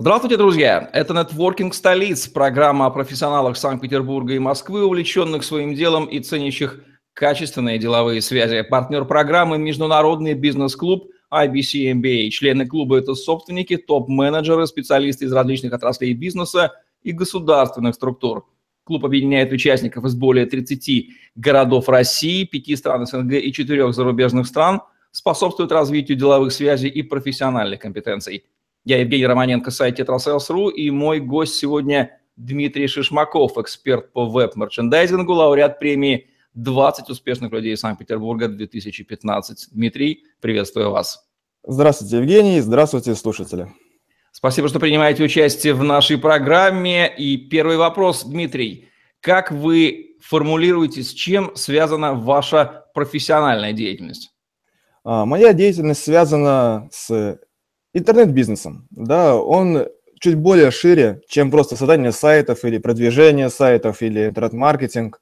Здравствуйте, друзья! Это «Нетворкинг столиц», программа о профессионалах Санкт-Петербурга и Москвы, увлеченных своим делом и ценящих качественные деловые связи. Партнер программы – Международный бизнес-клуб IBC MBA. Члены клуба – это собственники, топ-менеджеры, специалисты из различных отраслей бизнеса и государственных структур. Клуб объединяет участников из более 30 городов России, 5 стран СНГ и 4 зарубежных стран, способствует развитию деловых связей и профессиональных компетенций – я Евгений Романенко, сайт Tetrasales.ru, и мой гость сегодня Дмитрий Шишмаков, эксперт по веб-мерчендайзингу, лауреат премии «20 успешных людей Санкт-Петербурга 2015». Дмитрий, приветствую вас. Здравствуйте, Евгений, здравствуйте, слушатели. Спасибо, что принимаете участие в нашей программе. И первый вопрос, Дмитрий. Как вы формулируете, с чем связана ваша профессиональная деятельность? А, моя деятельность связана с интернет-бизнесом, да, он чуть более шире, чем просто создание сайтов или продвижение сайтов или интернет-маркетинг.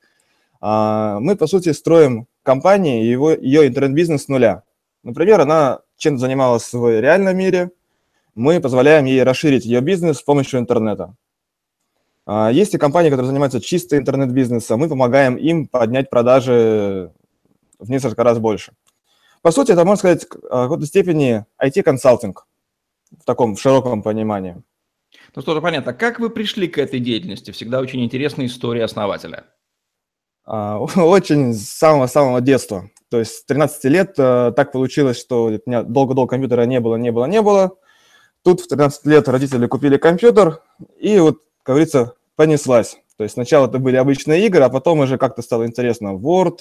А, мы, по сути, строим компании, его, ее интернет-бизнес с нуля. Например, она чем занималась в реальном мире, мы позволяем ей расширить ее бизнес с помощью интернета. А, есть и компании, которые занимаются чисто интернет-бизнесом, мы помогаем им поднять продажи в несколько раз больше. По сути, это, можно сказать, в какой-то степени IT-консалтинг в таком широком понимании. Ну что же, понятно. Как вы пришли к этой деятельности? Всегда очень интересная история основателя. А, очень с самого-самого детства. То есть с 13 лет э, так получилось, что у меня долго-долго компьютера не было, не было, не было. Тут в 13 лет родители купили компьютер, и вот, как говорится, понеслась. То есть сначала это были обычные игры, а потом уже как-то стало интересно Word,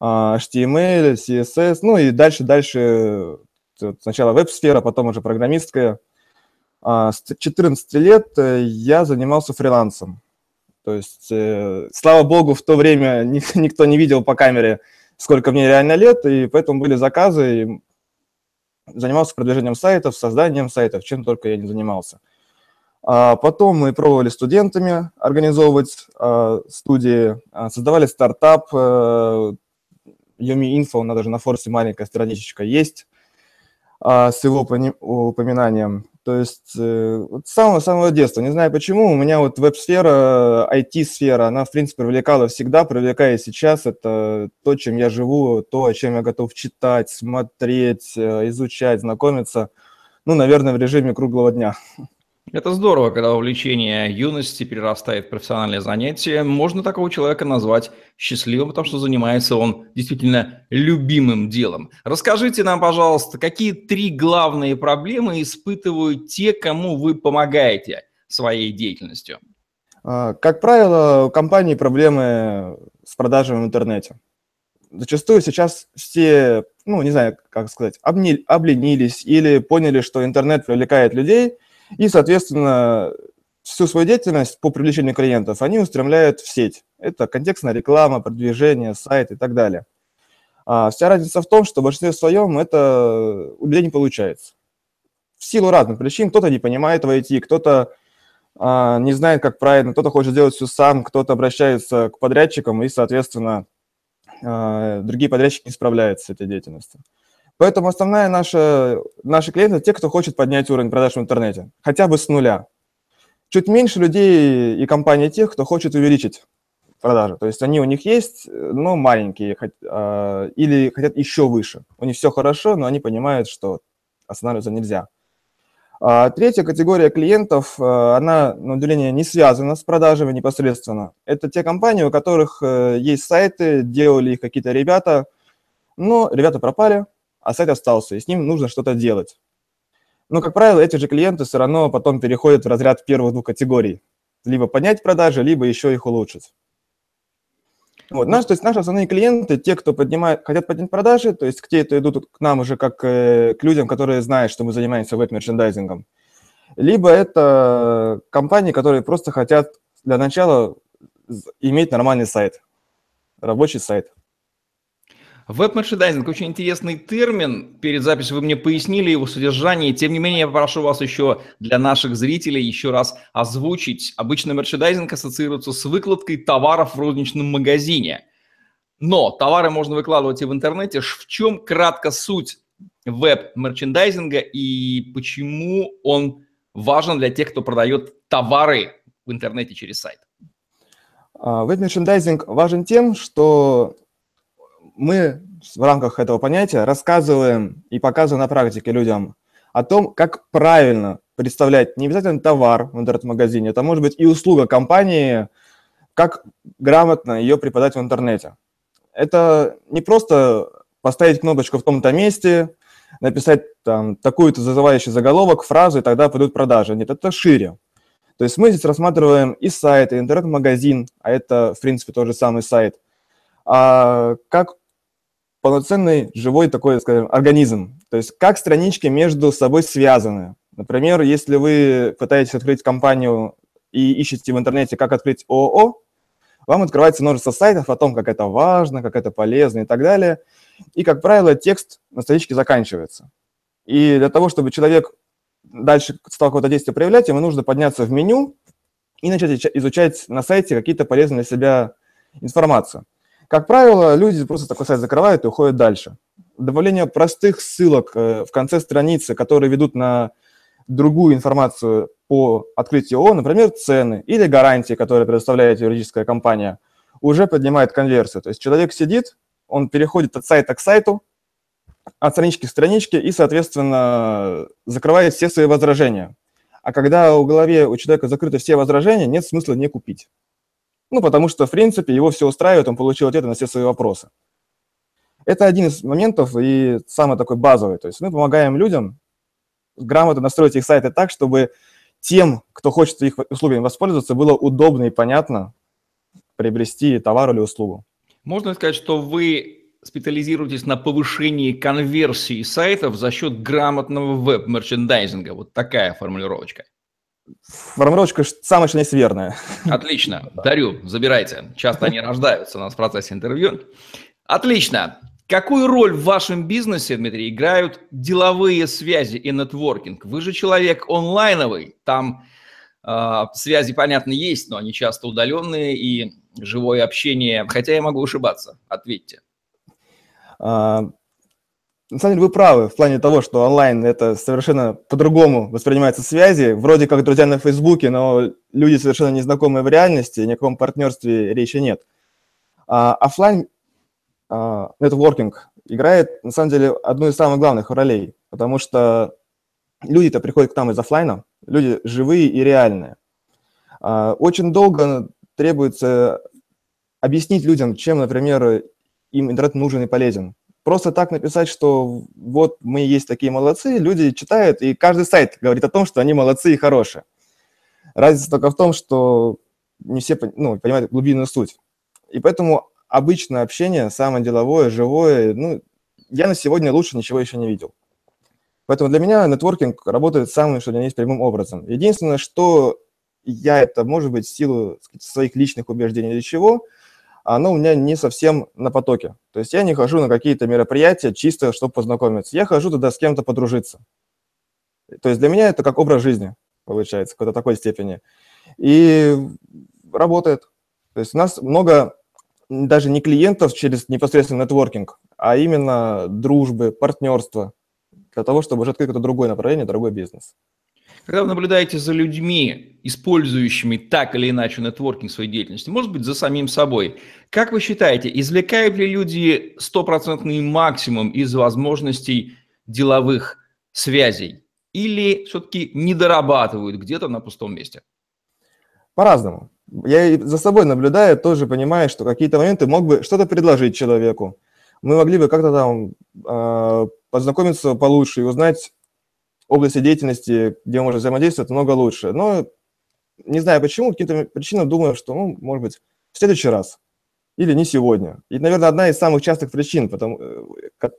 а, HTML, CSS, ну и дальше-дальше сначала веб-сфера, потом уже программистская. А, с 14 лет э, я занимался фрилансом. То есть, э, слава богу, в то время никто не видел по камере, сколько мне реально лет, и поэтому были заказы, и занимался продвижением сайтов, созданием сайтов, чем только я не занимался. А потом мы пробовали студентами организовывать а, студии, создавали стартап, э, Yumi Info, у нас даже на форсе маленькая страничечка есть, а, с его упоминанием. То есть э, с самого-самого детства, не знаю почему, у меня вот веб-сфера, IT-сфера, она, в принципе, привлекала всегда, привлекает сейчас. Это то, чем я живу, то, о чем я готов читать, смотреть, э, изучать, знакомиться. Ну, наверное, в режиме круглого дня. Это здорово, когда увлечение юности перерастает в профессиональное занятие. Можно такого человека назвать счастливым, потому что занимается он действительно любимым делом. Расскажите нам, пожалуйста, какие три главные проблемы испытывают те, кому вы помогаете своей деятельностью? А, как правило, у компании проблемы с продажами в интернете. Зачастую сейчас все, ну, не знаю, как сказать, обленились или поняли, что интернет привлекает людей – и, соответственно, всю свою деятельность по привлечению клиентов они устремляют в сеть. Это контекстная реклама, продвижение, сайт и так далее. А вся разница в том, что в большинстве своем это у людей не получается. В силу разных причин. Кто-то не понимает в IT, кто-то а, не знает, как правильно, кто-то хочет делать все сам, кто-то обращается к подрядчикам, и, соответственно, а, другие подрядчики не справляются с этой деятельностью. Поэтому основная наша, наши клиенты – те, кто хочет поднять уровень продаж в интернете, хотя бы с нуля. Чуть меньше людей и компаний тех, кто хочет увеличить продажи. То есть они у них есть, но маленькие, а, или хотят еще выше. У них все хорошо, но они понимают, что останавливаться нельзя. А третья категория клиентов, а, она, на удивление, не связана с продажами непосредственно. Это те компании, у которых э, есть сайты, делали их какие-то ребята, но ребята пропали, а сайт остался, и с ним нужно что-то делать. Но, как правило, эти же клиенты все равно потом переходят в разряд первых двух категорий. Либо поднять продажи, либо еще их улучшить. Вот, наш, то есть наши основные клиенты, те, кто поднимает, хотят поднять продажи, то есть те, кто идут к нам уже как э, к людям, которые знают, что мы занимаемся веб-мерчендайзингом. Либо это компании, которые просто хотят для начала иметь нормальный сайт, рабочий сайт. Веб-мерчендайзинг – очень интересный термин. Перед записью вы мне пояснили его содержание. Тем не менее, я попрошу вас еще для наших зрителей еще раз озвучить. Обычно мерчендайзинг ассоциируется с выкладкой товаров в розничном магазине. Но товары можно выкладывать и в интернете. В чем кратко суть веб-мерчендайзинга и почему он важен для тех, кто продает товары в интернете через сайт? А, веб-мерчендайзинг важен тем, что мы в рамках этого понятия рассказываем и показываем на практике людям о том, как правильно представлять не обязательно товар в интернет-магазине, это может быть и услуга компании, как грамотно ее преподать в интернете. Это не просто поставить кнопочку в том-то месте, написать там такую-то зазывающий заголовок, фразу, и тогда пойдут продажи. Нет, это шире. То есть мы здесь рассматриваем и сайт, и интернет-магазин, а это, в принципе, тот же самый сайт, а как полноценный живой такой, скажем, организм. То есть как странички между собой связаны. Например, если вы пытаетесь открыть компанию и ищете в интернете, как открыть ООО, вам открывается множество сайтов о том, как это важно, как это полезно и так далее. И, как правило, текст на страничке заканчивается. И для того, чтобы человек дальше стал какое-то действие проявлять, ему нужно подняться в меню и начать изучать на сайте какие-то полезные для себя информацию. Как правило, люди просто такой сайт закрывают и уходят дальше. Добавление простых ссылок э, в конце страницы, которые ведут на другую информацию по открытию ООО, например, цены или гарантии, которые предоставляет юридическая компания, уже поднимает конверсию. То есть человек сидит, он переходит от сайта к сайту, от странички к страничке и, соответственно, закрывает все свои возражения. А когда у голове у человека закрыты все возражения, нет смысла не купить. Ну, потому что, в принципе, его все устраивает, он получил ответы на все свои вопросы. Это один из моментов и самый такой базовый. То есть мы помогаем людям грамотно настроить их сайты так, чтобы тем, кто хочет их услугами воспользоваться, было удобно и понятно приобрести товар или услугу. Можно сказать, что вы специализируетесь на повышении конверсии сайтов за счет грамотного веб-мерчендайзинга. Вот такая формулировочка. Формулировочка самая что есть верная. Отлично. Дарю, забирайте. Часто они рождаются у нас в процессе интервью. Отлично. Какую роль в вашем бизнесе, Дмитрий, играют деловые связи и нетворкинг? Вы же человек онлайновый, там э, связи, понятно, есть, но они часто удаленные и живое общение, хотя я могу ошибаться. Ответьте. А, на самом деле вы правы в плане того, что онлайн это совершенно по-другому воспринимаются связи. Вроде как друзья на Фейсбуке, но люди совершенно незнакомые в реальности, ни о каком партнерстве речи нет. А офлайн а, нетворкинг играет, на самом деле, одну из самых главных ролей, потому что люди-то приходят к нам из офлайна, люди живые и реальные. А, очень долго требуется объяснить людям, чем, например, им интернет нужен и полезен. Просто так написать, что вот мы есть такие молодцы, люди читают, и каждый сайт говорит о том, что они молодцы и хорошие. Разница только в том, что не все ну, понимают глубинную суть. И поэтому обычное общение, самое деловое, живое, ну, я на сегодня лучше ничего еще не видел. Поэтому для меня нетворкинг работает самым, что для есть прямым образом. Единственное, что я это, может быть, в силу сказать, своих личных убеждений или чего, оно у меня не совсем на потоке. То есть я не хожу на какие-то мероприятия чисто, чтобы познакомиться. Я хожу туда с кем-то подружиться. То есть для меня это как образ жизни, получается, в какой-то такой степени. И работает. То есть у нас много даже не клиентов через непосредственно нетворкинг, а именно дружбы, партнерства, для того, чтобы уже открыть какое-то другое направление, другой бизнес. Когда вы наблюдаете за людьми, использующими так или иначе нетворкинг своей деятельности, может быть, за самим собой, как вы считаете, извлекают ли люди стопроцентный максимум из возможностей деловых связей или все-таки не дорабатывают где-то на пустом месте? По-разному я за собой наблюдаю, тоже понимаю, что какие-то моменты мог бы что-то предложить человеку. Мы могли бы как-то там э, познакомиться получше и узнать области деятельности, где мы можем взаимодействовать, много лучше. Но не знаю почему, каким-то причинам думаю, что, ну, может быть, в следующий раз или не сегодня. И, наверное, одна из самых частых причин потому, э,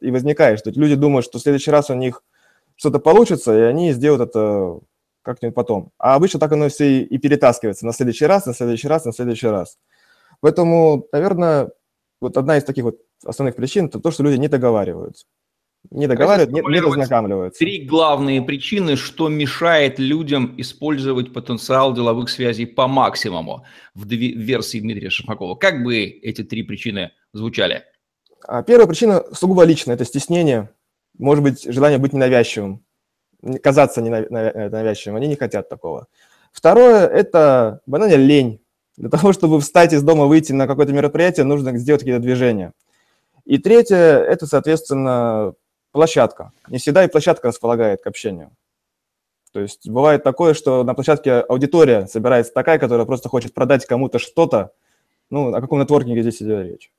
и возникает, что люди думают, что в следующий раз у них что-то получится, и они сделают это как-нибудь потом. А обычно так оно все и перетаскивается на следующий раз, на следующий раз, на следующий раз. Поэтому, наверное, вот одна из таких вот основных причин – это то, что люди не договариваются. Не договаривают, не, не дознакомливаются. Три главные причины, что мешает людям использовать потенциал деловых связей по максимуму в версии Дмитрия Шахмакова. Как бы эти три причины звучали? А первая причина сугубо личная – это стеснение, может быть, желание быть ненавязчивым. казаться навязчивым, они не хотят такого. Второе – это банально лень. Для того, чтобы встать из дома, выйти на какое-то мероприятие, нужно сделать какие-то движения. И третье – это, соответственно, площадка. Не всегда и площадка располагает к общению. То есть бывает такое, что на площадке аудитория собирается такая, которая просто хочет продать кому-то что-то. Ну, о каком нетворкинге здесь идет речь?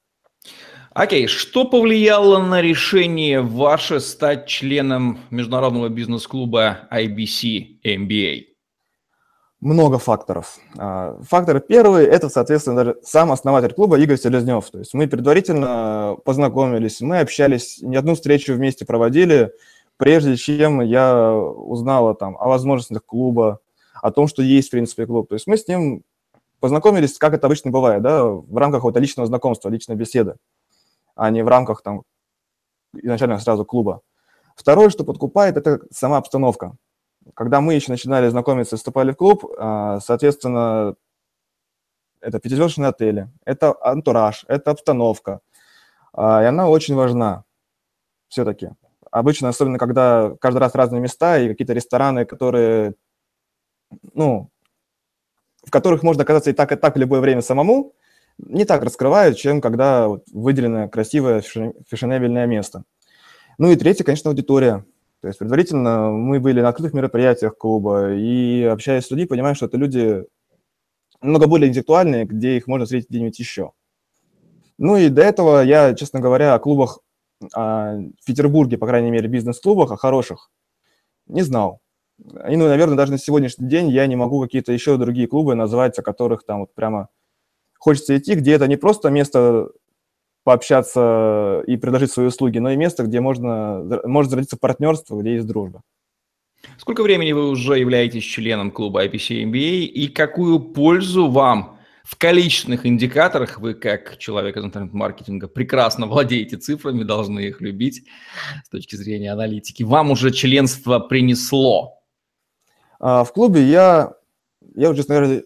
Окей, okay. что повлияло на решение ваше стать членом международного бизнес-клуба IBC MBA? Много факторов. А, фактор первый – это, соответственно, даже сам основатель клуба Игорь Селезнев. То есть мы предварительно познакомились, мы общались, не одну встречу вместе проводили, прежде чем я узнала там о возможностях клуба, о том, что есть, в принципе, клуб. То есть мы с ним познакомились, как это обычно бывает, да, в рамках вот личного знакомства, личной беседы, а не в рамках там изначально сразу клуба. Второе, что подкупает, это сама обстановка когда мы еще начинали знакомиться, вступали в клуб, а, соответственно, это пятизвездочные отели, это антураж, это обстановка, а, и она очень важна все-таки. Обычно, особенно когда каждый раз разные места и какие-то рестораны, которые, ну, в которых можно оказаться и так, и так в любое время самому, не так раскрывают, чем когда выделено красивое фешенебельное место. Ну и третье, конечно, аудитория. То есть предварительно мы были на открытых мероприятиях клуба и, общаясь с людьми, понимаем, что это люди много более интеллектуальные, где их можно встретить где-нибудь еще. Ну и до этого я, честно говоря, о клубах а, в Петербурге, по крайней мере, бизнес-клубах, о хороших, не знал. И, ну, наверное, даже на сегодняшний день я не могу какие-то еще другие клубы назвать, о которых там вот прямо хочется идти, где это не просто место пообщаться и предложить свои услуги, но и место, где можно, может зародиться партнерство, где есть дружба. Сколько времени вы уже являетесь членом клуба IPC MBA и какую пользу вам в количественных индикаторах, вы как человек из интернет-маркетинга прекрасно владеете цифрами, должны их любить с точки зрения аналитики, вам уже членство принесло? А, в клубе я, я уже, наверное,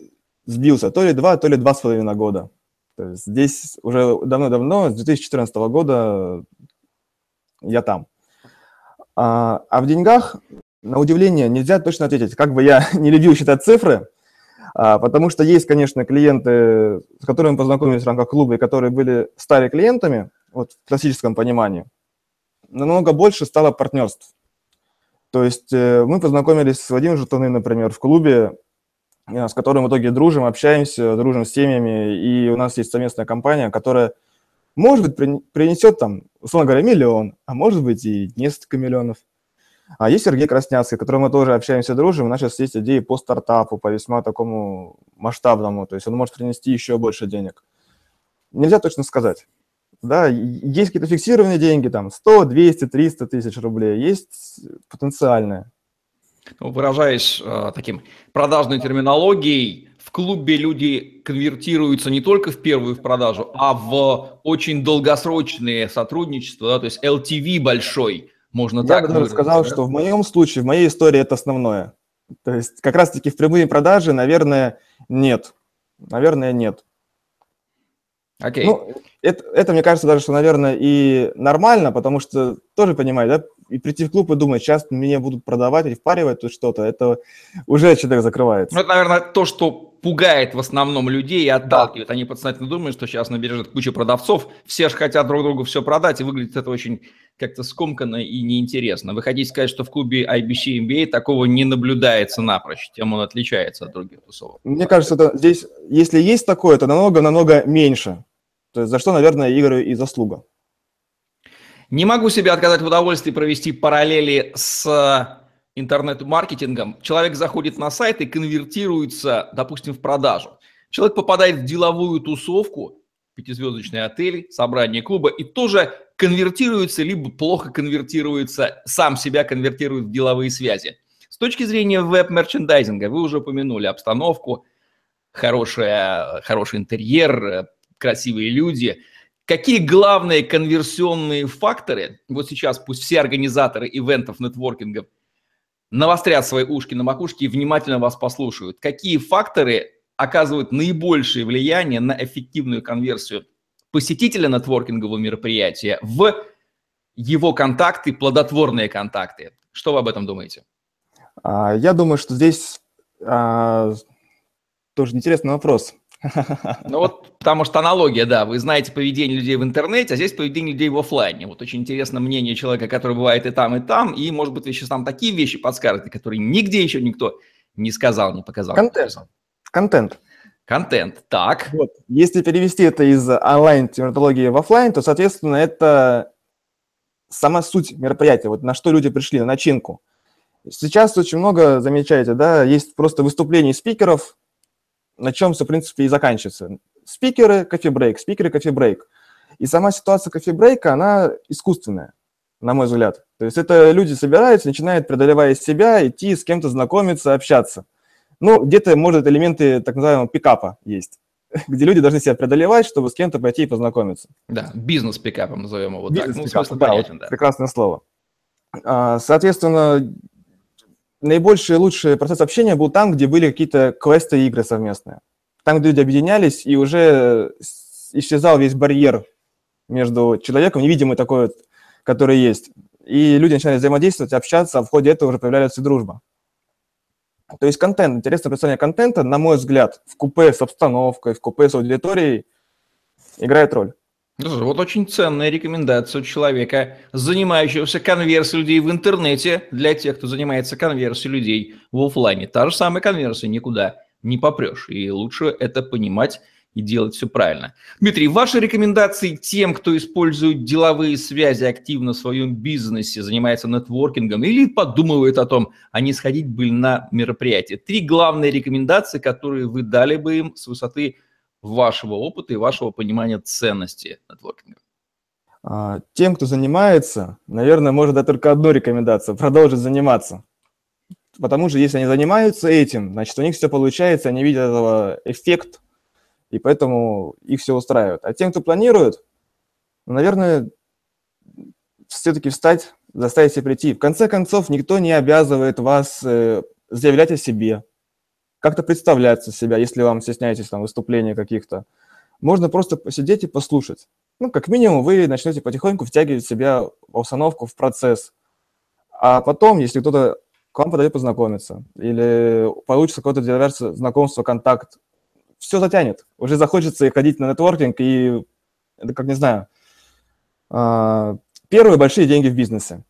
сбился, то ли два, то ли два с половиной года. То есть здесь уже давно-давно, с 2014 года я там. А, а в деньгах, на удивление, нельзя точно ответить. Как бы я не любил считать цифры, а, потому что есть, конечно, клиенты, с которыми познакомились в рамках клуба, и которые были стали клиентами, вот в классическом понимании, намного больше стало партнерств. То есть э, мы познакомились с Вадимом Жутуным, например, в клубе, с которым в итоге дружим, общаемся, дружим с семьями, и у нас есть совместная компания, которая, может быть, принесет там, условно говоря, миллион, а может быть и несколько миллионов. А есть Сергей Красняцкий, с которым мы тоже общаемся, дружим. У нас сейчас есть идеи по стартапу, по весьма такому масштабному. То есть он может принести еще больше денег. Нельзя точно сказать. Да, есть какие-то фиксированные деньги, там 100, 200, 300 тысяч рублей. Есть потенциальные. Ну, выражаясь э, таким продажной терминологией, в клубе люди конвертируются не только в первую в продажу, а в очень долгосрочные сотрудничества, да, то есть LTV большой, можно Я так бы даже сказал, да? что в моем случае, в моей истории это основное. То есть как раз-таки в прямые продажи, наверное, нет. Наверное, нет. Окей. Okay. Ну, это, это, мне кажется, даже, что, наверное, и нормально, потому что тоже понимаю, да, и прийти в клуб и думать, сейчас меня будут продавать или впаривать тут что-то, это уже человек закрывается. Ну, это, наверное, то, что пугает в основном людей и отталкивает. Да. Они подсознательно думают, что сейчас набережет куча продавцов, все же хотят друг другу все продать, и выглядит это очень как-то скомканно и неинтересно. Вы хотите сказать, что в клубе IBC MBA такого не наблюдается напрочь, тем он отличается от других тусовок? Мне кажется, это здесь, если есть такое, то намного-намного меньше. То есть за что, наверное, игры и заслуга. Не могу себе отказать в удовольствии провести параллели с интернет-маркетингом. Человек заходит на сайт и конвертируется, допустим, в продажу. Человек попадает в деловую тусовку, пятизвездочный отель, собрание клуба, и тоже конвертируется, либо плохо конвертируется, сам себя конвертирует в деловые связи. С точки зрения веб-мерчендайзинга, вы уже упомянули обстановку, хорошая, хороший интерьер, красивые люди – Какие главные конверсионные факторы, вот сейчас пусть все организаторы ивентов, нетворкингов навострят свои ушки на макушке и внимательно вас послушают. Какие факторы оказывают наибольшее влияние на эффективную конверсию посетителя нетворкингового мероприятия в его контакты, плодотворные контакты? Что вы об этом думаете? А, я думаю, что здесь а, тоже интересный вопрос. Ну вот, потому что аналогия, да, вы знаете поведение людей в интернете, а здесь поведение людей в офлайне. Вот очень интересно мнение человека, который бывает и там, и там, и, может быть, вы сейчас там такие вещи подскажете, которые нигде еще никто не сказал, не показал. Контент. Контент. Контент, так. Вот. Если перевести это из онлайн-тематологии в офлайн, то, соответственно, это сама суть мероприятия, вот на что люди пришли, на начинку. Сейчас очень много, замечаете, да, есть просто выступлений спикеров, на чем все, в принципе, и заканчивается. Спикеры, кофе-брейк, спикеры, кофе-брейк. И сама ситуация кофе-брейка, она искусственная, на мой взгляд. То есть это люди собираются, начинают, преодолевая себя, идти с кем-то знакомиться, общаться. Ну, где-то, может, элементы так называемого пикапа есть, где люди должны себя преодолевать, чтобы с кем-то пойти и познакомиться. Да, бизнес-пикапом назовем его бизнес так. Ну, смысл да, понятен, вот да. Прекрасное слово. А, соответственно, наибольший лучший процесс общения был там, где были какие-то квесты и игры совместные. Там, где люди объединялись, и уже исчезал весь барьер между человеком, невидимый такой, который есть. И люди начинали взаимодействовать, общаться, а в ходе этого уже появляется дружба. То есть контент, интересное представление контента, на мой взгляд, в купе с обстановкой, в купе с аудиторией играет роль. Вот очень ценная рекомендация у человека, занимающегося конверсией людей в интернете, для тех, кто занимается конверсией людей в офлайне. Та же самая конверсия, никуда не попрешь. И лучше это понимать и делать все правильно. Дмитрий, ваши рекомендации тем, кто использует деловые связи активно в своем бизнесе, занимается нетворкингом или подумывает о том, а не сходить бы на мероприятие. Три главные рекомендации, которые вы дали бы им с высоты вашего опыта и вашего понимания ценности нетворкинга? А, тем, кто занимается, наверное, может дать только одну рекомендацию – продолжить заниматься. Потому что если они занимаются этим, значит, у них все получается, они видят этого эффект, и поэтому их все устраивает. А тем, кто планирует, наверное, все-таки встать, заставить себя прийти. В конце концов, никто не обязывает вас э, заявлять о себе, как-то представляться себя, если вам стесняетесь там выступления каких-то. Можно просто посидеть и послушать. Ну, как минимум, вы начнете потихоньку втягивать себя в установку, в процесс. А потом, если кто-то к вам подойдет познакомиться, или получится какое-то диверсия, знакомство, контакт, все затянет. Уже захочется и ходить на нетворкинг, и это, как не знаю, а, первые большие деньги в бизнесе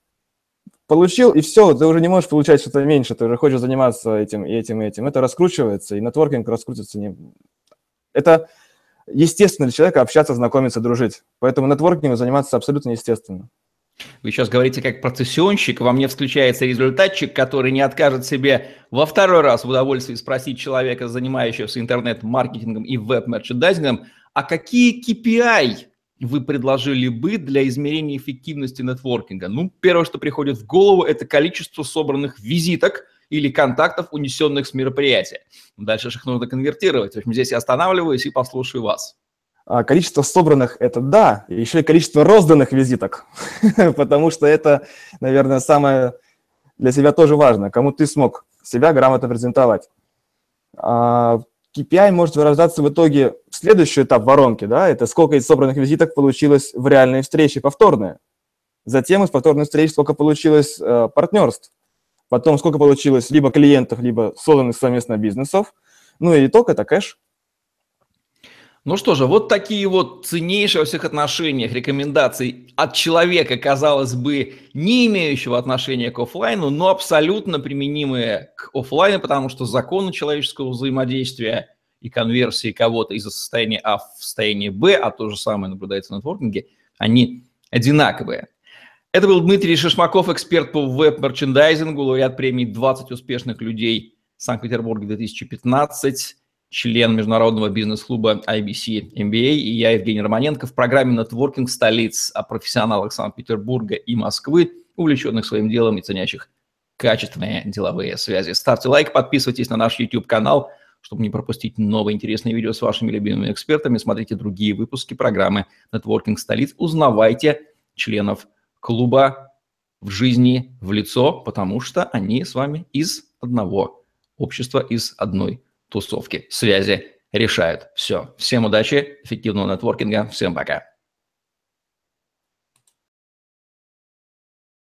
получил, и все, ты уже не можешь получать что-то меньше, ты уже хочешь заниматься этим и этим и этим. Это раскручивается, и нетворкинг раскрутится. Не... Это естественно для человека общаться, знакомиться, дружить. Поэтому нетворкингом заниматься абсолютно естественно. Вы сейчас говорите как процессионщик, во мне включается результатчик, который не откажет себе во второй раз в удовольствии спросить человека, занимающегося интернет-маркетингом и веб-мерчендайзингом, а какие KPI вы предложили бы для измерения эффективности нетворкинга? Ну, первое, что приходит в голову, это количество собранных визиток или контактов, унесенных с мероприятия. Дальше их нужно конвертировать. В общем, здесь я останавливаюсь и послушаю вас. А, количество собранных – это да, еще и количество розданных визиток, потому что это, наверное, самое для себя тоже важно, кому ты смог себя грамотно презентовать. А, KPI может вырождаться в итоге в следующий этап воронки, да, это сколько из собранных визиток получилось в реальной встрече повторные. Затем из повторной встречи сколько получилось э, партнерств. Потом сколько получилось либо клиентов, либо созданных совместно бизнесов. Ну и итог – это кэш. Ну что же, вот такие вот ценнейшие во всех отношениях рекомендации от человека, казалось бы, не имеющего отношения к офлайну, но абсолютно применимые к офлайну, потому что законы человеческого взаимодействия и конверсии кого-то из состояния А в состояние Б, а то же самое наблюдается в нетворкинге, они одинаковые. Это был Дмитрий Шишмаков, эксперт по веб-мерчендайзингу, лауреат премии «20 успешных людей Санкт-Петербурга 2015» член международного бизнес-клуба IBC MBA, и я, Евгений Романенко, в программе «Нетворкинг столиц» о профессионалах Санкт-Петербурга и Москвы, увлеченных своим делом и ценящих качественные деловые связи. Ставьте лайк, подписывайтесь на наш YouTube-канал, чтобы не пропустить новые интересные видео с вашими любимыми экспертами. Смотрите другие выпуски программы «Нетворкинг столиц». Узнавайте членов клуба в жизни, в лицо, потому что они с вами из одного общества, из одной тусовки, связи решают все. Всем удачи, эффективного нетворкинга, всем пока.